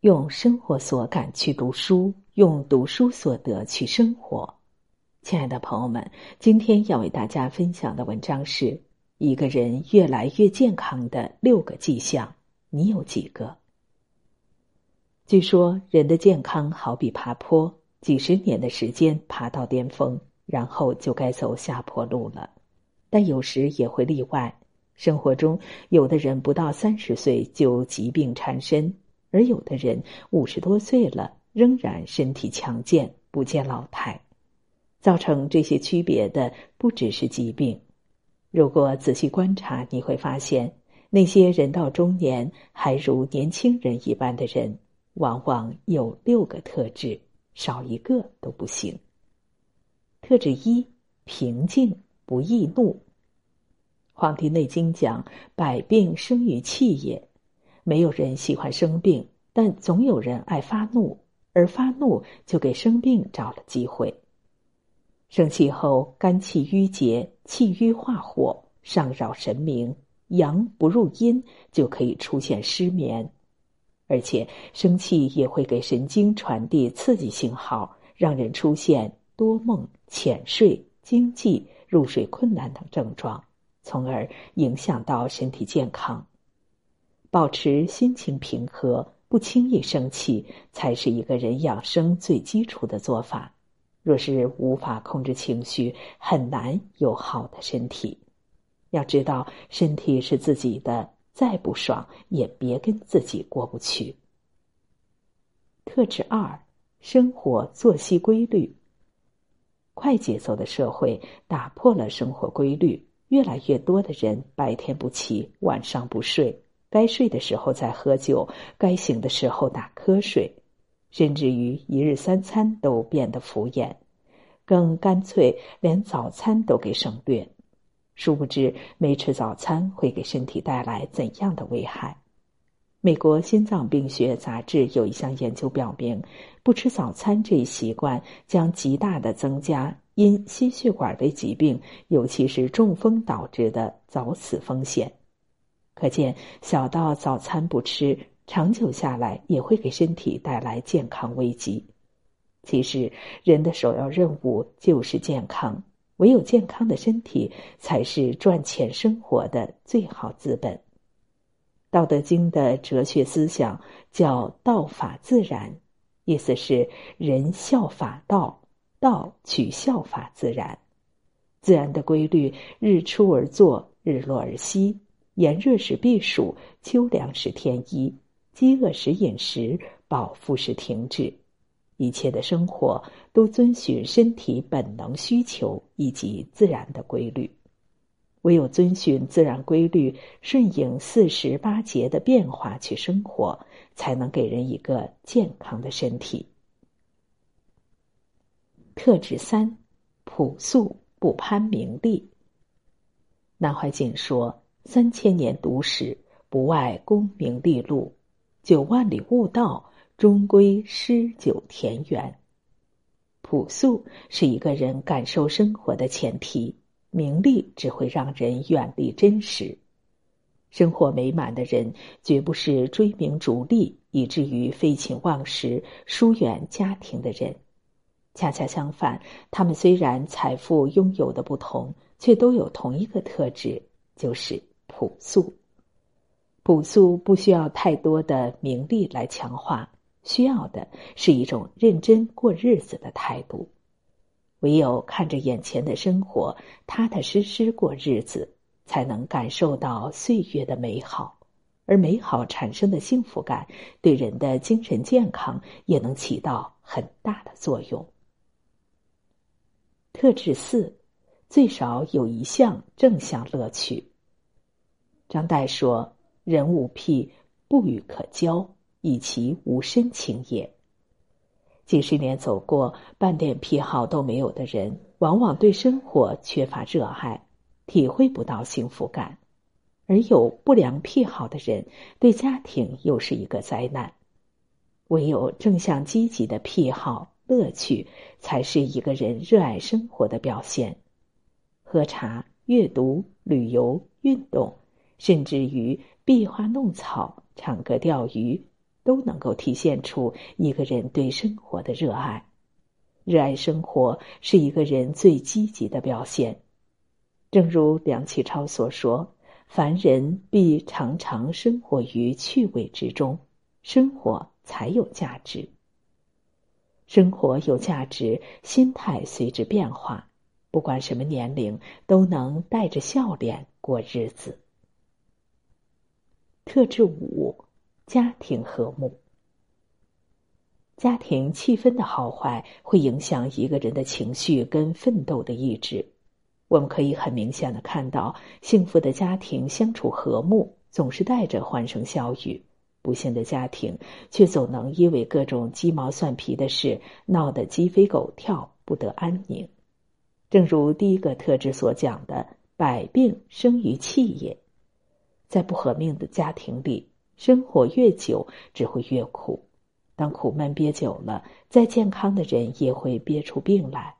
用生活所感去读书，用读书所得去生活。亲爱的朋友们，今天要为大家分享的文章是一个人越来越健康的六个迹象，你有几个？据说人的健康好比爬坡，几十年的时间爬到巅峰，然后就该走下坡路了。但有时也会例外。生活中，有的人不到三十岁就疾病缠身，而有的人五十多岁了仍然身体强健，不见老态。造成这些区别的不只是疾病。如果仔细观察，你会发现，那些人到中年还如年轻人一般的人，往往有六个特质，少一个都不行。特质一：平静，不易怒。《黄帝内经》讲：“百病生于气也。”没有人喜欢生病，但总有人爱发怒，而发怒就给生病找了机会。生气后，肝气郁结，气郁化火，上扰神明，阳不入阴，就可以出现失眠。而且，生气也会给神经传递刺激信号，让人出现多梦、浅睡、惊悸、入睡困难等症状。从而影响到身体健康。保持心情平和，不轻易生气，才是一个人养生最基础的做法。若是无法控制情绪，很难有好的身体。要知道，身体是自己的，再不爽也别跟自己过不去。特质二：生活作息规律。快节奏的社会打破了生活规律。越来越多的人白天不起，晚上不睡，该睡的时候在喝酒，该醒的时候打瞌睡，甚至于一日三餐都变得敷衍，更干脆连早餐都给省略。殊不知，没吃早餐会给身体带来怎样的危害？美国心脏病学杂志有一项研究表明，不吃早餐这一习惯将极大的增加。因心血管类疾病，尤其是中风导致的早死风险，可见小到早餐不吃，长久下来也会给身体带来健康危机。其实，人的首要任务就是健康，唯有健康的身体，才是赚钱生活的最好资本。《道德经》的哲学思想叫“道法自然”，意思是人效法道。道取效法自然，自然的规律：日出而作，日落而息；炎热时避暑，秋凉时添衣；饥饿时饮食，饱腹时停止。一切的生活都遵循身体本能需求以及自然的规律。唯有遵循自然规律，顺应四时八节的变化去生活，才能给人一个健康的身体。特质三：朴素不攀名利。南怀瑾说：“三千年读史，不外功名利禄；九万里悟道，终归诗酒田园。”朴素是一个人感受生活的前提，名利只会让人远离真实。生活美满的人，绝不是追名逐利以至于废寝忘食、疏远家庭的人。恰恰相反，他们虽然财富拥有的不同，却都有同一个特质，就是朴素。朴素不需要太多的名利来强化，需要的是一种认真过日子的态度。唯有看着眼前的生活，踏踏实实过日子，才能感受到岁月的美好，而美好产生的幸福感，对人的精神健康也能起到很大的作用。特质四，最少有一项正向乐趣。张岱说：“人无癖，不与可交，以其无深情也。”几十年走过，半点癖好都没有的人，往往对生活缺乏热爱，体会不到幸福感；而有不良癖好的人，对家庭又是一个灾难。唯有正向积极的癖好。乐趣才是一个人热爱生活的表现。喝茶、阅读、旅游、运动，甚至于壁花弄草、唱歌、钓鱼，都能够体现出一个人对生活的热爱。热爱生活是一个人最积极的表现。正如梁启超所说：“凡人必常常生活于趣味之中，生活才有价值。生活有价值，心态随之变化。不管什么年龄，都能带着笑脸过日子。”特质五：家庭和睦。家庭气氛的好坏会影响一个人的情绪跟奋斗的意志。我们可以很明显的看到，幸福的家庭相处和睦，总是带着欢声笑语；不幸的家庭却总能因为各种鸡毛蒜皮的事闹得鸡飞狗跳，不得安宁。正如第一个特质所讲的：“百病生于气也。”在不和命的家庭里，生活越久，只会越苦。当苦闷憋久了，再健康的人也会憋出病来。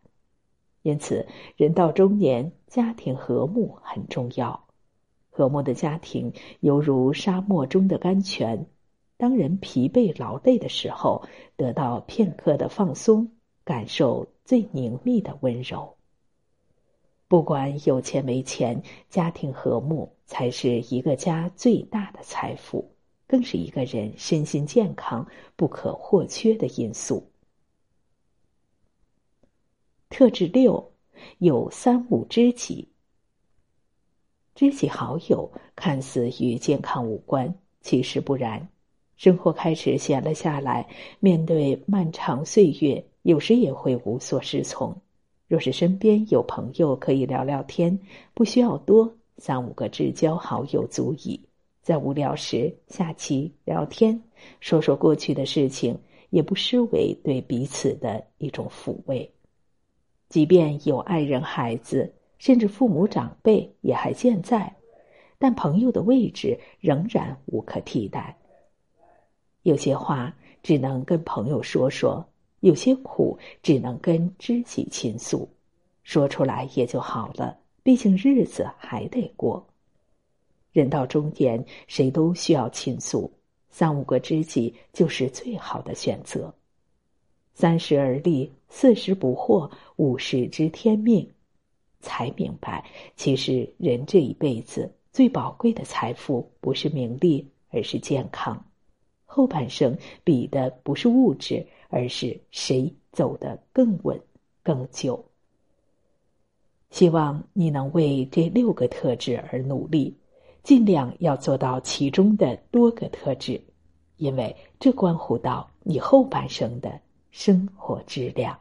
因此，人到中年，家庭和睦很重要。和睦的家庭犹如沙漠中的甘泉，当人疲惫劳累的时候，得到片刻的放松，感受最凝密的温柔。不管有钱没钱，家庭和睦才是一个家最大的财富。更是一个人身心健康不可或缺的因素。特质六，有三五知己。知己好友看似与健康无关，其实不然。生活开始闲了下来，面对漫长岁月，有时也会无所适从。若是身边有朋友可以聊聊天，不需要多，三五个至交好友足矣。在无聊时下棋聊天，说说过去的事情，也不失为对彼此的一种抚慰。即便有爱人、孩子，甚至父母长辈也还健在，但朋友的位置仍然无可替代。有些话只能跟朋友说说，有些苦只能跟知己倾诉，说出来也就好了。毕竟日子还得过。人到中年，谁都需要倾诉，三五个知己就是最好的选择。三十而立，四十不惑，五十知天命，才明白，其实人这一辈子最宝贵的财富不是名利，而是健康。后半生比的不是物质，而是谁走得更稳、更久。希望你能为这六个特质而努力。尽量要做到其中的多个特质，因为这关乎到你后半生的生活质量。